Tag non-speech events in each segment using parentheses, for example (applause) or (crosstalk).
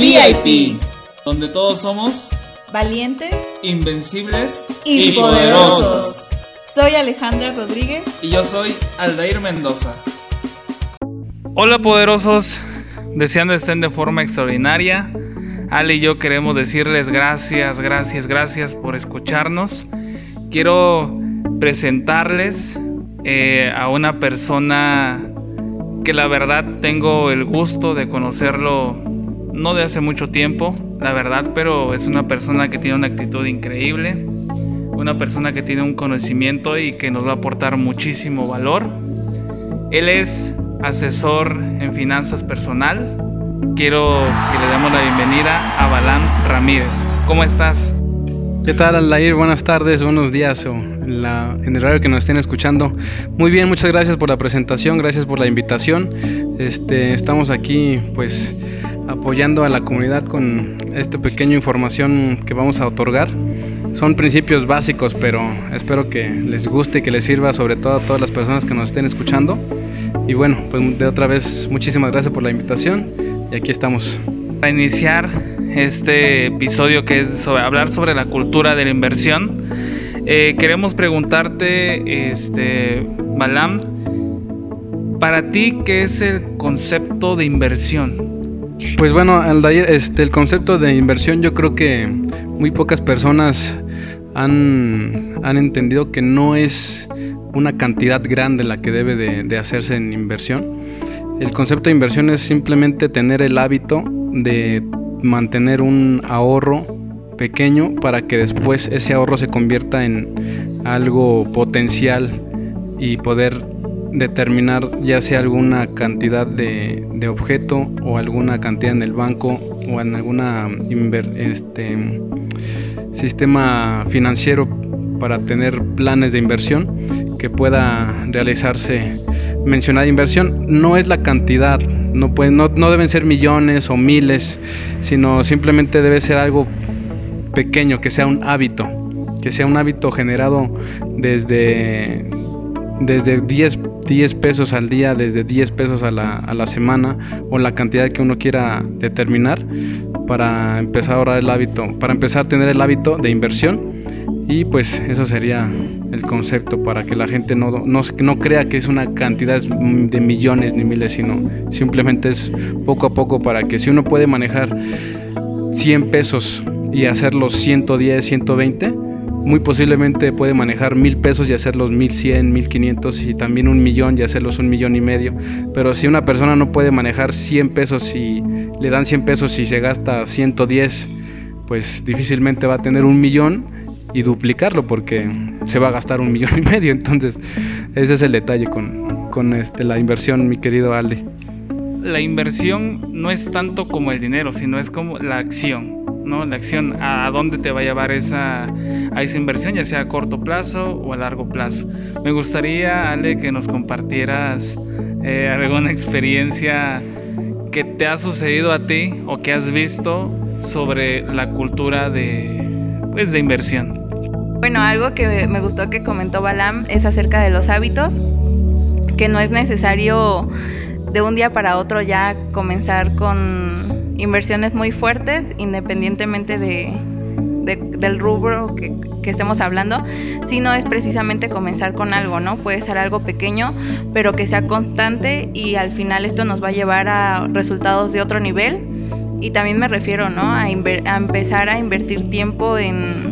VIP, donde todos somos valientes, invencibles y, poderosos. Soy Alejandra Rodríguez y yo soy Aldair Mendoza. Hola poderosos, deseando estén de forma extraordinaria. Ale y yo queremos decirles gracias, gracias, gracias por escucharnos. Quiero presentarles eh, a una persona que la verdad tengo el gusto de conocerlo no de hace mucho tiempo, la verdad, pero es una persona que tiene una actitud increíble, una persona que tiene un conocimiento y que nos va a aportar muchísimo valor. Él es asesor en finanzas personal. Quiero que le demos la bienvenida a Balán Ramírez. ¿Cómo estás? ¿Qué tal, Aldair? Buenas tardes, buenos días o en, el horario que nos estén escuchando. Muy bien, muchas gracias por la presentación, gracias por la invitación. Este, estamos aquí, pues, apoyando a la comunidad con esta pequeña información que vamos a otorgar. Son principios básicos, pero espero que les guste y que les sirva, sobre todo a todas las personas que nos estén escuchando. Y bueno, pues de otra vez, muchísimas gracias por la invitación y aquí estamos. Para iniciar este episodio que es hablar sobre la cultura de la inversión, eh, queremos preguntarte, este, Balam, para ti, ¿qué es el concepto de inversión? Pues bueno, Aldair, este, el concepto de inversión yo creo que muy pocas personas han, han entendido que no es una cantidad grande la que debe de, de hacerse en inversión. El concepto de inversión es simplemente tener el hábito de mantener un ahorro pequeño para que después ese ahorro se convierta en algo potencial y poder determinar ya sea alguna cantidad de, de objeto o alguna cantidad en el banco o en alguna este, sistema financiero para tener planes de inversión que pueda realizarse mencionada inversión. No es la cantidad no, puede, no, no deben ser millones o miles, sino simplemente debe ser algo pequeño, que sea un hábito, que sea un hábito generado desde, desde 10, 10 pesos al día, desde 10 pesos a la, a la semana o la cantidad que uno quiera determinar para empezar a ahorrar el hábito, para empezar a tener el hábito de inversión. Y pues eso sería el concepto para que la gente no, no, no, crea que es una cantidad de millones ni miles, sino simplemente es poco a poco para que si uno puede manejar 100 pesos y hacerlos 110, 120, muy posiblemente puede manejar mil pesos y hacerlos 1100, 1500 y también un millón y hacerlos un millón y medio. Pero si una persona no puede manejar 100 pesos y le dan 100 pesos y se gasta 110, pues difícilmente va a tener un millón y duplicarlo porque se va a gastar un (laughs) millón y medio. Entonces, ese es el detalle con, con este, la inversión, mi querido Aldi. La inversión no es tanto como el dinero, sino es como la acción. ¿No? La acción, a dónde te va a llevar esa, a esa inversión, ya sea a corto plazo o a largo plazo. Me gustaría, Ale, que nos compartieras eh, alguna experiencia que te ha sucedido a ti o que has visto sobre la cultura de, pues, de inversión. Bueno, algo que me gustó que comentó Balam es acerca de los hábitos, que no es necesario de un día para otro ya comenzar con inversiones muy fuertes, independientemente de, del rubro que, estemos hablando, sino es precisamente comenzar con algo, ¿no? Puede ser algo pequeño, pero que sea constante y al final esto nos va a llevar a resultados de otro nivel. Y también me refiero, ¿no? A, a empezar a invertir tiempo en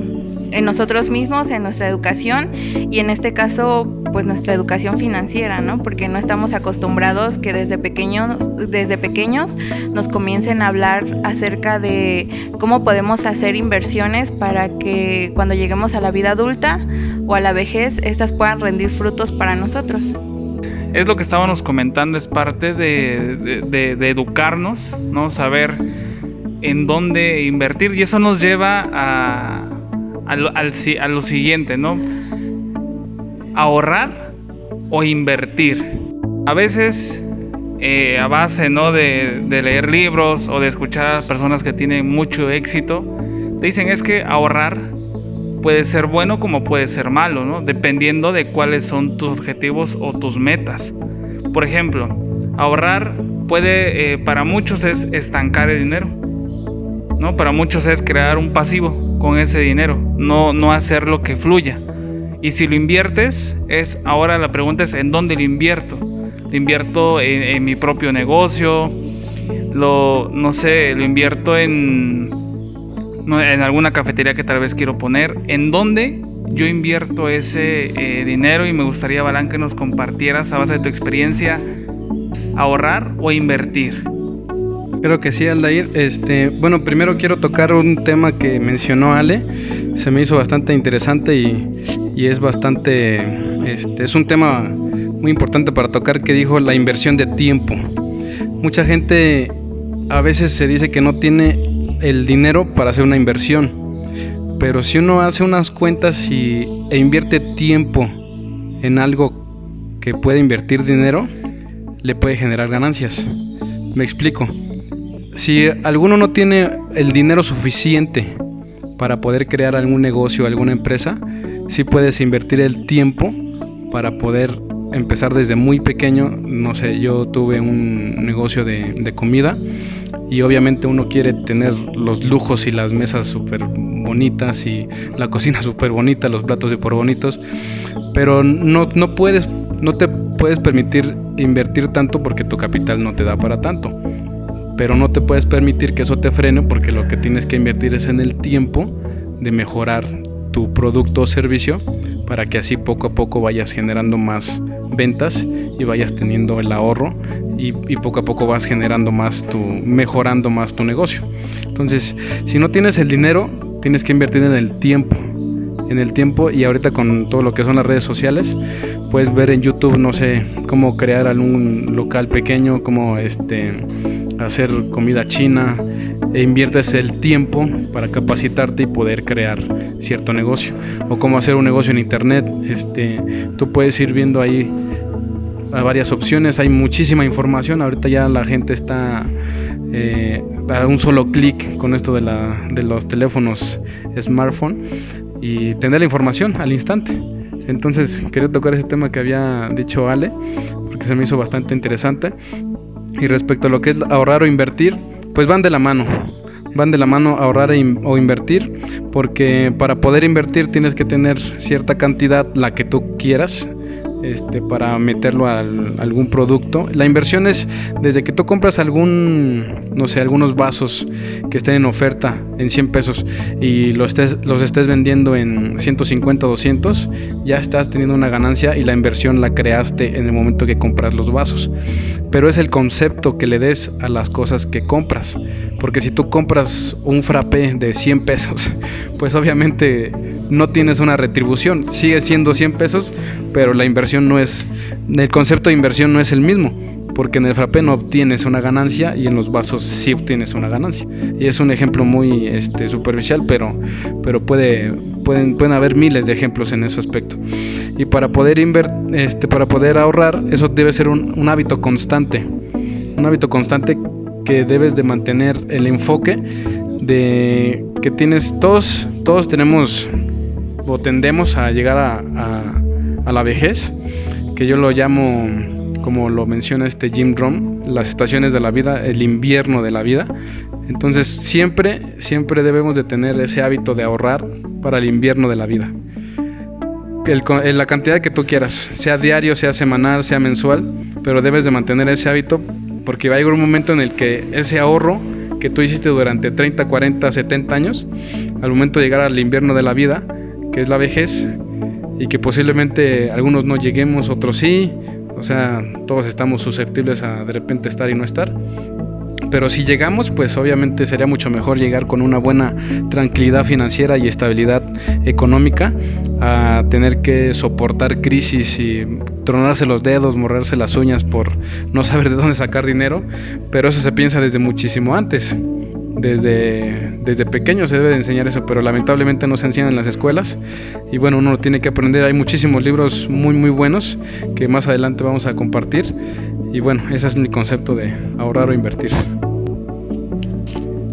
en nosotros mismos, en nuestra educación y en este caso pues nuestra educación financiera, ¿no? Porque no estamos acostumbrados que desde pequeños, desde pequeños nos comiencen a hablar acerca de cómo podemos hacer inversiones para que cuando lleguemos a la vida adulta o a la vejez, estas puedan rendir frutos para nosotros. Es lo que estábamos comentando, es parte de, de educarnos, ¿no? Saber en dónde invertir y eso nos lleva a, a lo siguiente, ¿no? Ahorrar o invertir. A veces, eh, a base ¿no? De, leer libros o de escuchar a personas que tienen mucho éxito, dicen es que ahorrar puede ser bueno como puede ser malo, ¿no? Dependiendo de cuáles son tus objetivos o tus metas. Por ejemplo, ahorrar puede, eh, para muchos es estancar el dinero ¿no? Para muchos es crear un pasivo con ese dinero, no, no hacer lo que fluya. Y si lo inviertes, es ahora la pregunta es ¿en dónde lo invierto? Lo invierto en, mi propio negocio, lo, no sé, lo invierto en, en alguna cafetería que tal vez quiero poner. ¿En dónde yo invierto ese eh, dinero? Y me gustaría, Balán, que nos compartieras a base de tu experiencia, ahorrar o invertir. Creo que sí, Aldair. Este, bueno, primero quiero tocar un tema que mencionó Ale. Se me hizo bastante interesante y, es bastante, este, es un tema muy importante para tocar que dijo la inversión de tiempo. Mucha gente a veces se dice que no tiene el dinero para hacer una inversión, pero si uno hace unas cuentas y, e invierte tiempo en algo que puede invertir dinero, le puede generar ganancias. Me explico si alguno no tiene el dinero suficiente para poder crear algún negocio, alguna empresa, sí puedes invertir el tiempo para poder empezar desde muy pequeño. No sé, yo tuve un negocio de, comida y obviamente uno quiere tener los lujos y las mesas súper bonitas y la cocina (laughs) súper bonita, los platos de por bonitos, pero no, no puedes, no te puedes permitir invertir tanto porque tu capital no te da para tanto pero no te puedes permitir que eso te frene porque lo que tienes que invertir es en el tiempo de mejorar tu producto o servicio para que así poco a poco vayas generando más ventas y vayas teniendo el ahorro y, poco a poco vas generando más tu, mejorando más tu negocio. Entonces, si no tienes el dinero, tienes que invertir en el tiempo en el tiempo y ahorita con todo lo que son las redes sociales puedes ver en YouTube no sé cómo crear algún local pequeño cómo este hacer comida china e inviertes el tiempo para capacitarte y poder crear cierto negocio. O cómo hacer un negocio en internet este tú puedes ir viendo ahí varias opciones hay muchísima información ahorita ya la gente está eh, a un solo clic con esto de, la, de los teléfonos smartphone y tener la información al instante. Entonces quería tocar ese tema que había dicho Ale, porque se me hizo bastante interesante. Y respecto a lo que es ahorrar o invertir, pues van de la mano. Van de la mano ahorrar e o invertir, porque para poder invertir tienes que tener cierta cantidad, la que tú quieras, este, para meterlo a algún producto. La inversión es desde que tú compras algún, no sé, algunos vasos que estén en oferta en 100 pesos y los estés, los estés vendiendo en 150, 200, ya estás teniendo una ganancia y la inversión la creaste en el momento que compras los vasos. Pero es el concepto que le des a las cosas que compras. Porque si tú compras un frappé de 100 pesos, pues obviamente no tienes una retribución. Sigue siendo 100 pesos, pero la inversión no es, el concepto de inversión no es el mismo, porque en el frappé no obtienes una ganancia y en los vasos sí obtienes una ganancia. Y es un ejemplo muy este, superficial, pero, pero puede, pueden, pueden haber miles de ejemplos en ese aspecto. Y para poder, este, para poder ahorrar, eso debe ser un, un hábito constante. Un hábito constante que debes de mantener el enfoque de que tienes todos todos tenemos o tendemos a llegar a, la vejez, que yo lo llamo, como lo menciona este Jim Rom, las estaciones de la vida, el invierno de la vida. Entonces siempre, siempre debemos de tener ese hábito de ahorrar para el invierno de la vida. El, la cantidad que tú quieras, sea diario, sea semanal, sea mensual, pero debes de mantener ese hábito porque va a llegar un momento en el que ese ahorro que tú hiciste durante 30, 40, 70 años, al momento de llegar al invierno de la vida, que es la vejez y que posiblemente algunos no lleguemos, otros sí, o sea, todos estamos susceptibles a de repente estar y no estar. Pero si llegamos, pues obviamente sería mucho mejor llegar con una buena tranquilidad financiera y estabilidad económica a tener que soportar crisis y tronarse los dedos, morrerse las uñas por no saber de dónde sacar dinero. Pero eso se piensa desde muchísimo antes desde, desde pequeño se debe de enseñar eso, pero lamentablemente no se enseña en las escuelas. Y bueno, uno lo tiene que aprender. Hay muchísimos libros muy, muy buenos que más adelante vamos a compartir. Y bueno, ese es mi concepto de ahorrar o invertir.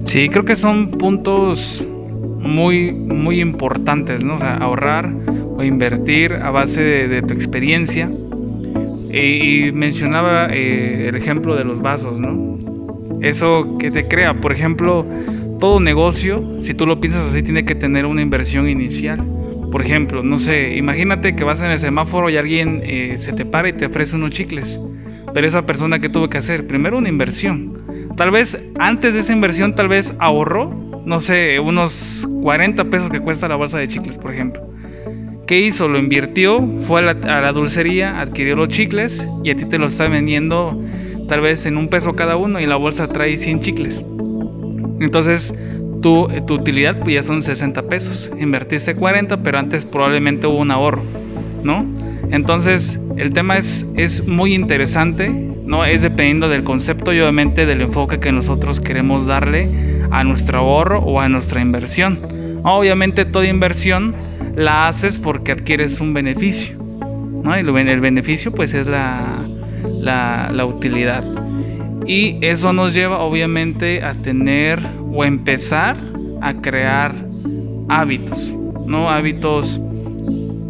Sí, creo que son puntos muy, muy importantes, ¿no? O sea, ahorrar o invertir a base de, tu experiencia. Y, mencionaba eh, el ejemplo de los vasos, ¿no? Eso que te crea. Por ejemplo, todo negocio, si tú lo piensas así, tiene que tener una inversión inicial. Por ejemplo, no sé, imagínate que vas en el semáforo y alguien eh, se te para y te ofrece unos chicles. Pero esa persona que tuvo que hacer, primero una inversión. Tal vez antes de esa inversión, tal vez ahorró, no sé, unos 40 pesos que cuesta la bolsa de chicles, por ejemplo. ¿Qué hizo? Lo invirtió, fue a la, a la dulcería, adquirió los chicles y a ti te los está vendiendo tal vez en un peso cada uno y la bolsa trae 100 chicles. Entonces, tu, tu utilidad pues ya son 60 pesos. Invertiste 40, pero antes probablemente hubo un ahorro, ¿no? Entonces, el tema es, es muy interesante, ¿no? Es dependiendo del concepto y obviamente del enfoque que nosotros queremos darle a nuestro ahorro o a nuestra inversión. Obviamente toda inversión la haces porque adquieres un beneficio, ¿no? Y el beneficio pues es la, la, utilidad. Y eso nos lleva obviamente a tener o empezar a crear hábitos, ¿no? Hábitos,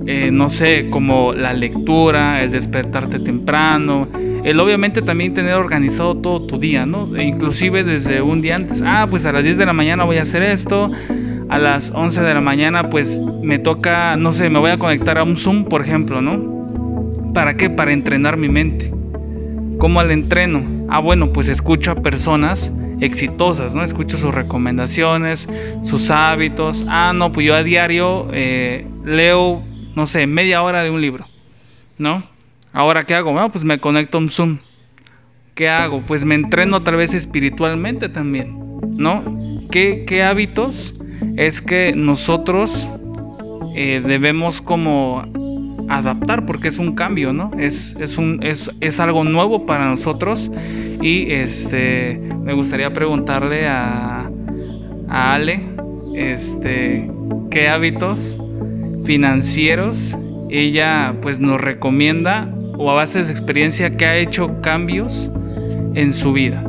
eh, no sé, como la lectura, el despertarte temprano, el obviamente también tener organizado todo tu día, ¿no? E inclusive desde un día antes, ah, pues a las 10 de la mañana voy a hacer esto, a las 11 de la mañana pues me toca, no sé, me voy a conectar a un Zoom, por ejemplo, ¿no? ¿Para qué? Para entrenar mi mente. ¿Cómo al entreno? Ah, bueno, pues escucho a personas exitosas, ¿no? Escucho sus recomendaciones, sus hábitos. Ah, no, pues yo a diario eh, leo, no sé, media hora de un libro, ¿no? Ahora, ¿qué hago? Bueno, pues me conecto a un Zoom. ¿Qué hago? Pues me entreno tal vez espiritualmente también, ¿no? ¿Qué, qué hábitos es que nosotros eh, debemos como adaptar porque es un cambio, ¿no? Es, es, un, es, es algo nuevo para nosotros y este, me gustaría preguntarle a, a Ale este, qué hábitos financieros ella pues nos recomienda o a base de su experiencia que ha hecho cambios en su vida.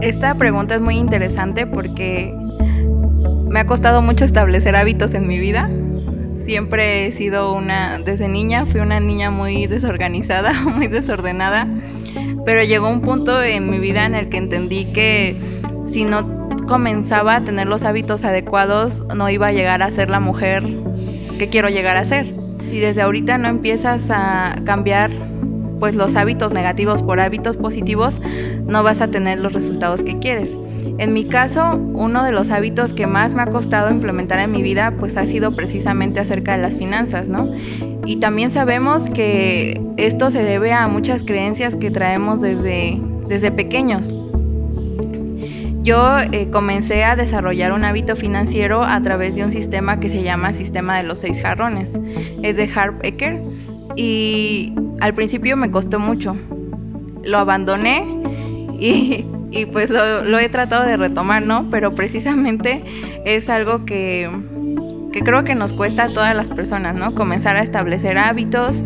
Esta pregunta es muy interesante porque me ha costado mucho establecer hábitos en mi vida siempre he sido una, desde niña fui una niña muy desorganizada, (laughs) muy desordenada, pero llegó un punto en mi vida en el que entendí que si no comenzaba a tener los hábitos adecuados, no iba a llegar a ser la mujer que quiero llegar a ser. Si desde ahorita no empiezas a cambiar pues los hábitos negativos por hábitos positivos, no vas a tener los resultados que quieres. En mi caso, uno de los hábitos que más me ha costado implementar en mi vida, pues ha sido precisamente acerca de las finanzas, ¿no? Y también sabemos que esto se debe a muchas creencias que traemos desde, desde pequeños. Yo eh, comencé a desarrollar un hábito financiero a través de un sistema que se llama Sistema de los Seis Jarrones. Es de Harp Ecker y al principio me costó mucho. Lo abandoné y y pues lo, he tratado de retomar, ¿no? Pero precisamente es algo que, que creo que nos cuesta a todas las personas, ¿no? Comenzar a establecer hábitos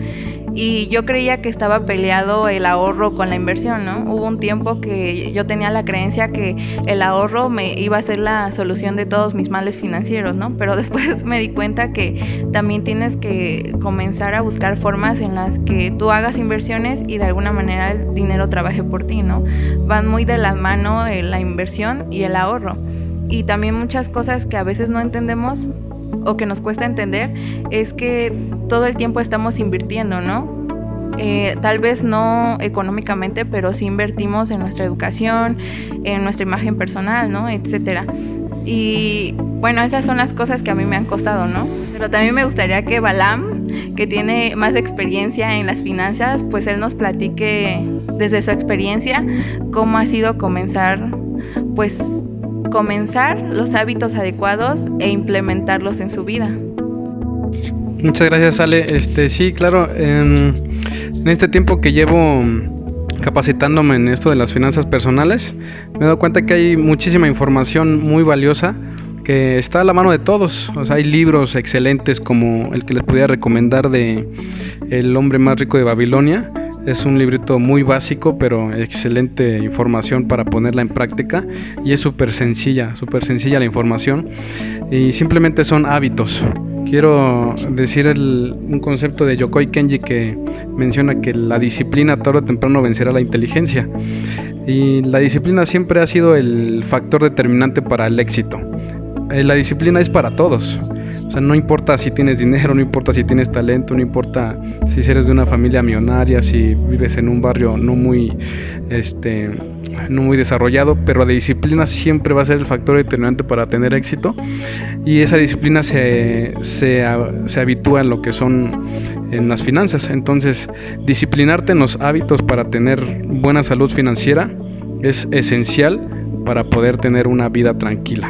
y yo creía que estaba peleado el ahorro con la inversión, ¿no? Hubo un tiempo que yo tenía la creencia que el ahorro me iba a ser la solución de todos mis males financieros, ¿no? Pero (laughs) después me di cuenta que también tienes que comenzar a buscar formas en las que tú hagas inversiones y de alguna manera el dinero trabaje por ti, ¿no? Van muy de la mano eh, la inversión y el ahorro. Y también muchas cosas que a veces no entendemos o que nos cuesta entender es que todo el tiempo estamos invirtiendo, ¿no? Eh, tal vez no económicamente, pero sí invertimos en nuestra educación, en nuestra imagen personal, ¿no? Etcétera. Y bueno, esas son las cosas que a mí me han costado, ¿no? Pero también me gustaría que Balam, que tiene más experiencia en las finanzas, pues él nos platique desde su experiencia cómo ha sido comenzar, pues comenzar los hábitos adecuados e implementarlos en su vida. Muchas gracias, Ale. Este, sí, claro, en, este tiempo que llevo capacitándome en esto de las finanzas personales, me he dado cuenta que hay muchísima información muy valiosa que está a la mano de todos. O sea, hay libros excelentes como el que les podía recomendar de El hombre más rico de Babilonia es un librito muy básico, pero excelente información para ponerla en práctica. Y es súper sencilla, súper sencilla la información. Y simplemente son hábitos. Quiero decir un concepto de Yokoi Kenji que menciona que la disciplina tarde o temprano vencerá la inteligencia. Y la disciplina siempre ha sido el factor determinante para el éxito. Eh, la disciplina es para todos. O sea, no importa si tienes dinero, (laughs) no importa si tienes talento, no importa si eres de una familia millonaria, si vives en un barrio no muy, este, no muy desarrollado, pero la disciplina siempre va a ser el factor determinante para tener éxito y esa disciplina se, se, se habitúa en lo que son en las finanzas. Entonces, disciplinarte en los hábitos para tener buena salud financiera es esencial para poder tener una vida tranquila,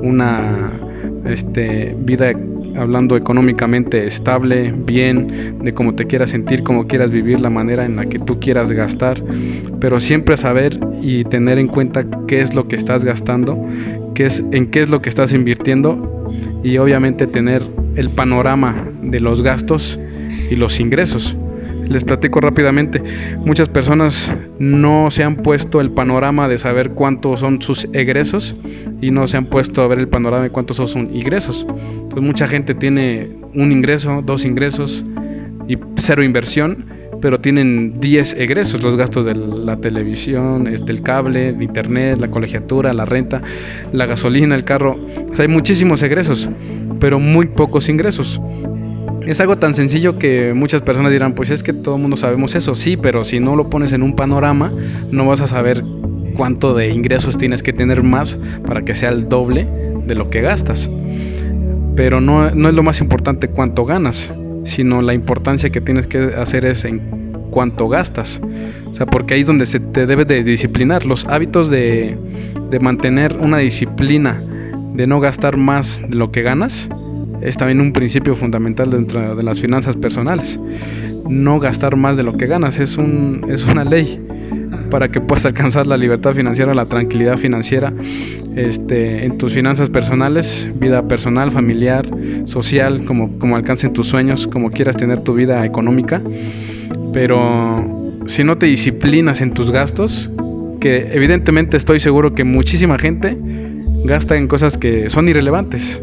una este, vida hablando económicamente estable, bien, de cómo te quieras sentir, cómo quieras vivir, la manera en la que tú quieras gastar, pero siempre saber y tener en cuenta qué es lo que estás gastando, qué es, en qué es lo que estás invirtiendo y obviamente tener el panorama de los gastos y los ingresos. Les platico rápidamente, muchas personas no se han puesto el panorama de saber cuántos son sus egresos y no se han puesto a ver el panorama de cuántos son sus ingresos. Entonces mucha gente tiene un ingreso, dos ingresos y cero inversión, pero tienen 10 egresos, los gastos de la televisión, este, el cable, internet, la colegiatura, la renta, la gasolina, el carro. Hay muchísimos egresos, pero muy pocos ingresos. Es algo tan sencillo que muchas personas dirán, pues es que todo el mundo sabemos eso, sí, pero si no lo pones en un panorama, no vas a saber cuánto de ingresos tienes que tener más para que sea el doble de lo que gastas. Pero no, no es lo más importante cuánto ganas, sino la importancia que tienes que hacer es en cuánto gastas. O sea, porque ahí es donde se te debe de disciplinar. Los hábitos de, de mantener una disciplina, de no gastar más de lo que ganas, es también un principio fundamental dentro de las finanzas personales. No gastar más de lo que ganas es, un, es una ley para que puedas alcanzar la libertad financiera, la tranquilidad financiera este, en tus finanzas personales, vida personal, familiar, social, como, como alcancen tus sueños, como quieras tener tu vida económica. Pero si no te disciplinas en tus gastos, que evidentemente estoy seguro que muchísima gente gasta en cosas que son irrelevantes.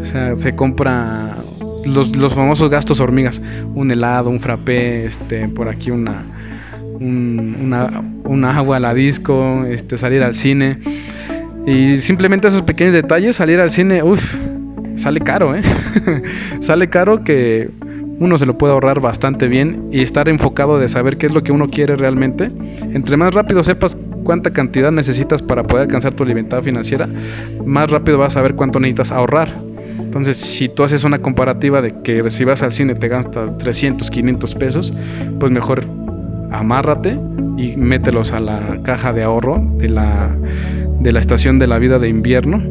O sea, se compra los, los famosos gastos hormigas, un helado, un frappé, este, por aquí una, una, agua a la disco, este, salir al cine. Y simplemente esos pequeños detalles, salir al cine, uff, sale caro, ¿eh? (laughs) sale caro que uno se lo puede ahorrar bastante bien y estar enfocado de saber qué es lo que uno quiere realmente. Entre más rápido sepas cuánta cantidad necesitas para poder alcanzar tu libertad financiera, más rápido vas a saber cuánto necesitas ahorrar. Entonces, si tú haces una comparativa de que si vas al cine te gastas 300, 500 pesos, pues mejor amárrate y mételos a la caja de ahorro de la, de la estación de la vida de invierno,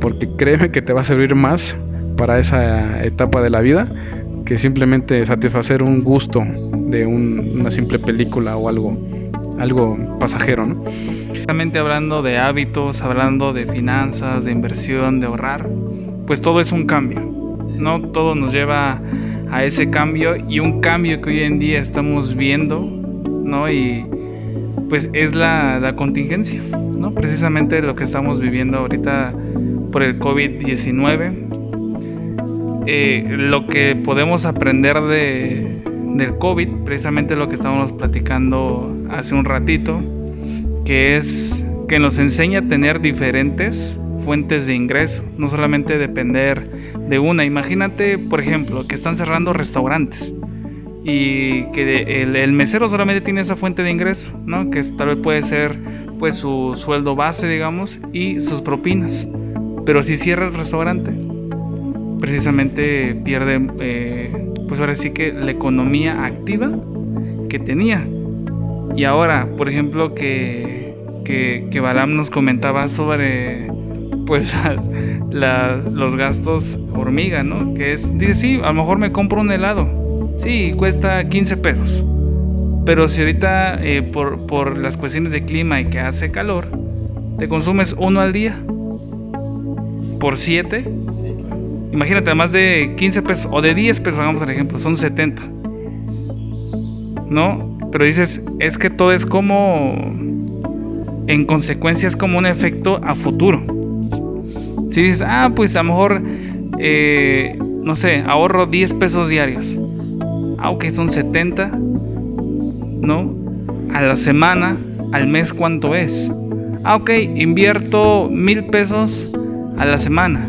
porque créeme que te va a servir más para esa etapa de la vida que simplemente satisfacer un gusto de una simple película o algo, algo pasajero, ¿no? hablando de hábitos, hablando de finanzas, de inversión, de ahorrar, pues todo es un cambio, ¿no? Todo nos lleva a ese cambio y un cambio que hoy en día estamos viendo, ¿no? Y pues es la, contingencia, ¿no? Precisamente lo que estamos viviendo ahorita por el COVID-19. Eh, lo que podemos aprender de, del COVID, precisamente lo que estábamos platicando hace un ratito, que es que nos enseña a tener diferentes fuentes de ingreso, no solamente depender de una. Imagínate, por ejemplo, que están cerrando restaurantes y que el, mesero solamente tiene esa fuente de ingreso, ¿no? Que tal vez puede ser pues su sueldo base, digamos, y sus propinas. Pero si cierra el restaurante, precisamente pierde, eh, pues ahora sí que la economía activa que tenía. Y ahora, por ejemplo, que, que, que Balam nos comentaba sobre pues (laughs) los gastos hormiga, ¿no? Que es, dice, sí, a lo mejor me compro un helado, sí, cuesta 15 pesos, pero si ahorita eh, por, por las cuestiones de clima y que hace calor, te consumes uno al día, por 7, imagínate, más de 15 pesos o de 10 pesos, hagamos el ejemplo, son 70, ¿no? Pero dices, es que todo es como, en consecuencia es como un efecto a futuro. Si dices, ah, pues a lo mejor, eh, no sé, ahorro 10 pesos diarios. Ah, son 70, ¿no? A la semana, al mes cuánto es. Ah, ok, invierto mil pesos a la semana.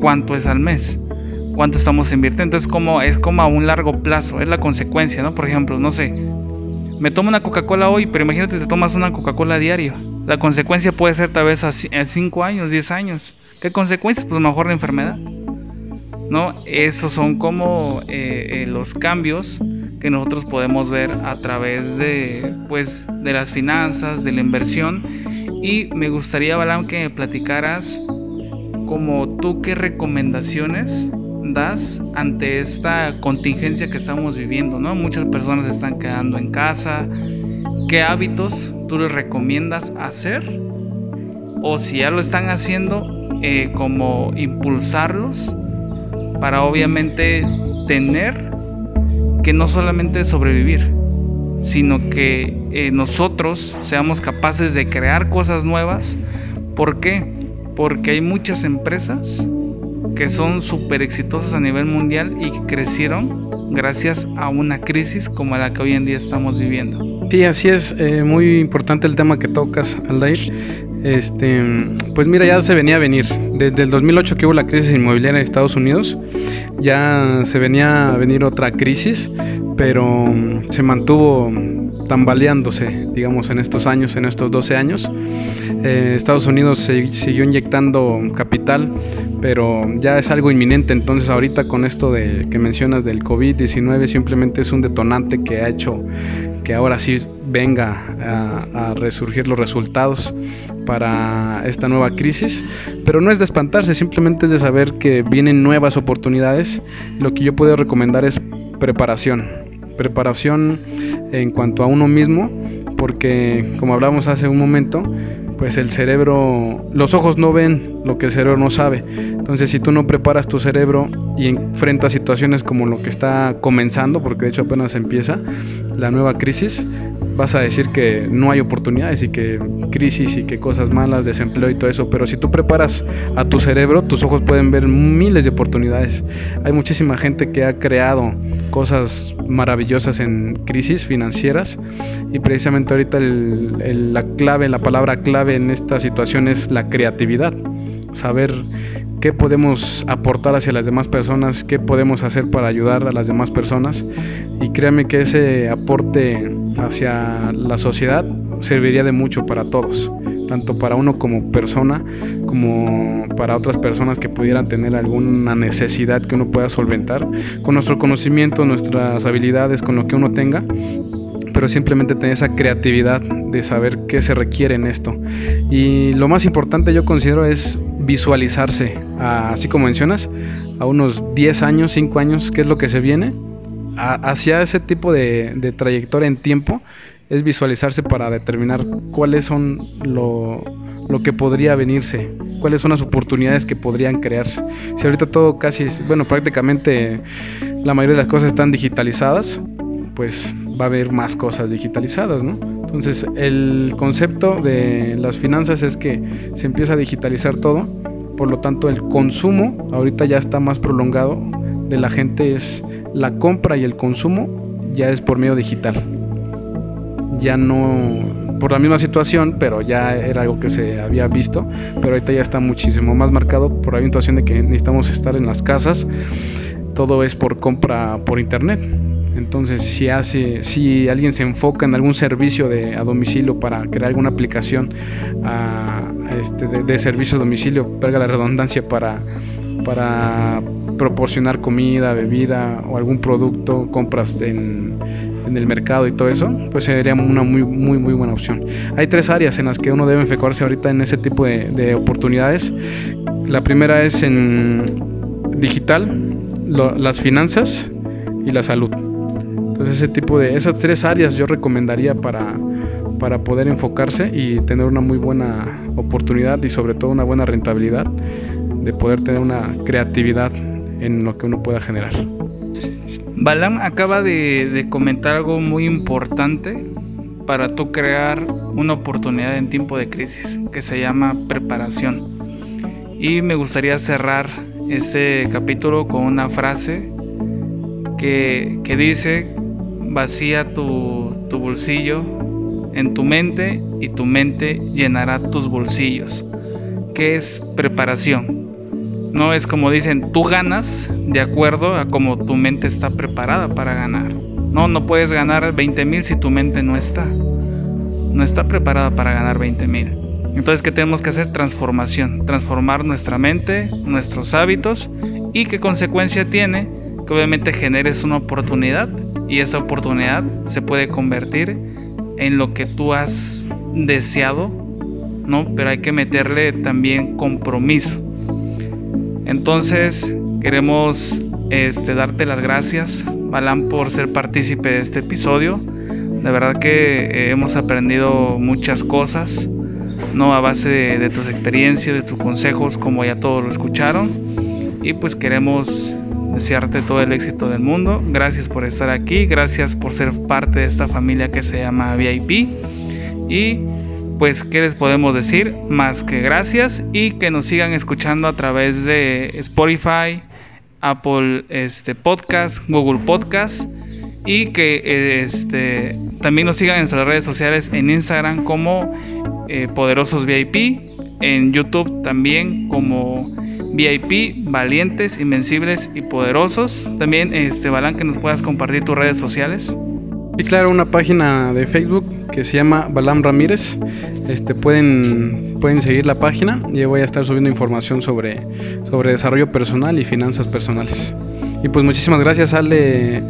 ¿Cuánto es al mes? ¿Cuánto estamos invirtiendo? Entonces como, es como a un largo plazo, es la consecuencia, ¿no? Por ejemplo, no sé, me tomo una Coca-Cola hoy, pero imagínate te tomas una Coca-Cola diario. La consecuencia puede ser tal vez a 5 años, 10 años. ¿Qué consecuencias? Pues mejor la enfermedad. ¿No? Esos son como eh, eh, los cambios que nosotros podemos ver a través de, pues, de las finanzas, de la inversión. Y me gustaría, Balam, que me platicaras como tú qué recomendaciones das ante esta contingencia que estamos viviendo, ¿no? Muchas personas están quedando en casa. ¿Qué hábitos tú les recomiendas hacer? O si ya lo están haciendo, eh, como impulsarlos para obviamente tener que no solamente sobrevivir, sino que eh, nosotros seamos capaces de crear cosas nuevas. ¿Por qué? Porque hay muchas empresas que son súper exitosas a nivel mundial y crecieron gracias a una crisis como la que hoy en día estamos viviendo. Sí, así es, eh, muy importante el tema que tocas, Aldair. Este, pues mira, ya se venía a venir. Desde el 2008 que hubo la crisis inmobiliaria en Estados Unidos, ya se venía a venir otra crisis, pero se mantuvo tambaleándose, digamos, en estos años, en estos 12 años. Eh, Estados Unidos siguió inyectando capital, pero ya es algo inminente. Entonces, ahorita con esto de que mencionas del COVID-19, simplemente es un detonante que ha hecho que ahora sí venga a, resurgir los resultados para esta nueva crisis. Pero no es de espantarse, simplemente es de saber que vienen nuevas oportunidades. Lo que yo puedo recomendar es preparación preparación en cuanto a uno mismo, porque como hablamos hace un momento, pues el cerebro, los ojos no ven lo que el cerebro no sabe. Entonces, si tú no preparas tu cerebro y enfrentas situaciones como lo que está comenzando, porque de hecho apenas empieza la nueva crisis, vas a decir que no hay oportunidades y que crisis y que cosas malas, desempleo y todo eso, pero si tú preparas a tu cerebro, tus ojos pueden ver miles de oportunidades. Hay muchísima gente que ha creado cosas maravillosas en crisis financieras y precisamente ahorita la clave, la palabra clave en esta situación es la creatividad, saber qué podemos aportar hacia las demás personas, qué podemos hacer para ayudar a las demás personas. Y créanme que ese aporte hacia la sociedad serviría de mucho para todos, tanto para uno como persona, como para otras personas que pudieran tener alguna necesidad que uno pueda solventar, con nuestro conocimiento, nuestras habilidades, con lo que uno tenga pero simplemente tener esa creatividad de saber qué se requiere en esto. Y lo más importante yo considero es visualizarse, así como mencionas, a unos 10 años, 5 años, qué es lo que se viene, hacia ese tipo de, trayectoria en tiempo, es visualizarse para determinar cuáles son lo, lo que podría venirse, cuáles son las oportunidades que podrían crearse. Si ahorita todo casi, bueno, prácticamente la mayoría de las cosas están digitalizadas, pues va a haber más cosas digitalizadas, ¿no? Entonces, el concepto de las finanzas es que se empieza a digitalizar todo, por lo tanto, el consumo ahorita ya está más prolongado de la gente es la compra y el consumo ya es por medio digital. Ya no por la misma situación, pero ya era algo que se había visto, pero ahorita ya está muchísimo más marcado por la situación de que necesitamos estar en las casas. Todo es por compra por internet entonces, si hace, si alguien se enfoca en algún servicio de, a domicilio para crear alguna aplicación este, de, servicio a domicilio, verga la redundancia para, proporcionar comida, bebida o algún producto, compras en, el mercado y todo eso, pues sería una muy, muy, muy buena opción. Hay tres áreas en las que uno debe enfocarse ahorita en ese tipo de, de oportunidades. La primera es en digital, las finanzas y la salud. Entonces ese tipo de, esas tres áreas yo recomendaría para, para poder enfocarse y tener una muy buena oportunidad y sobre todo una buena rentabilidad de poder tener una creatividad en lo que uno pueda generar. Balam acaba de, de comentar algo muy importante para tú crear una oportunidad en tiempo de crisis que se llama preparación. Y me gustaría cerrar este capítulo con una frase que, que dice vacía tu, bolsillo en tu mente y tu mente llenará tus bolsillos. ¿Qué es preparación? No es como dicen, tú ganas de acuerdo a cómo tu mente está preparada para ganar. No, no puedes ganar 20 mil si tu mente no está. No está preparada para ganar 20 mil. Entonces, ¿qué tenemos que hacer? Transformación. Transformar nuestra mente, nuestros hábitos. ¿Y qué consecuencia tiene? Que obviamente generes una oportunidad y esa oportunidad se puede convertir en lo que tú has deseado, ¿no? Pero hay que meterle también compromiso. Entonces, queremos este, darte las gracias, Balán, por ser partícipe de este episodio. De verdad que eh, hemos aprendido muchas cosas, ¿no? A base de, de tus experiencias, de tus consejos, como ya todos lo escucharon. Y pues queremos desearte todo el éxito del mundo. Gracias por estar aquí, gracias por ser parte de esta familia que se llama VIP. Y pues, ¿qué les podemos decir? Más que gracias y que nos sigan escuchando a través de Spotify, Apple este, Podcast, Google Podcast y que este, también nos sigan en nuestras redes sociales en Instagram como eh, Poderosos VIP, en YouTube también como VIP, valientes, invencibles y poderosos. También, este, Balán, que nos puedas compartir tus redes sociales. Sí, claro, una página de Facebook que se llama Balam Ramírez. Este, pueden, pueden seguir la página y voy a estar subiendo información sobre, sobre desarrollo personal y finanzas personales. Y pues muchísimas gracias Ale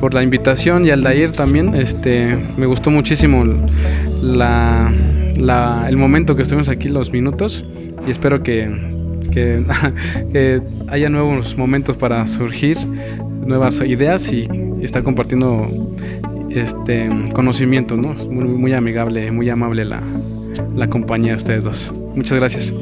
por la invitación y al Dair también. Este, me gustó muchísimo la, el momento que estuvimos aquí, los minutos, y espero que, (laughs) que, haya nuevos momentos para surgir, nuevas ideas y, estar compartiendo este conocimiento, ¿no? Muy, muy amigable, muy amable la, la compañía de ustedes dos. Muchas gracias.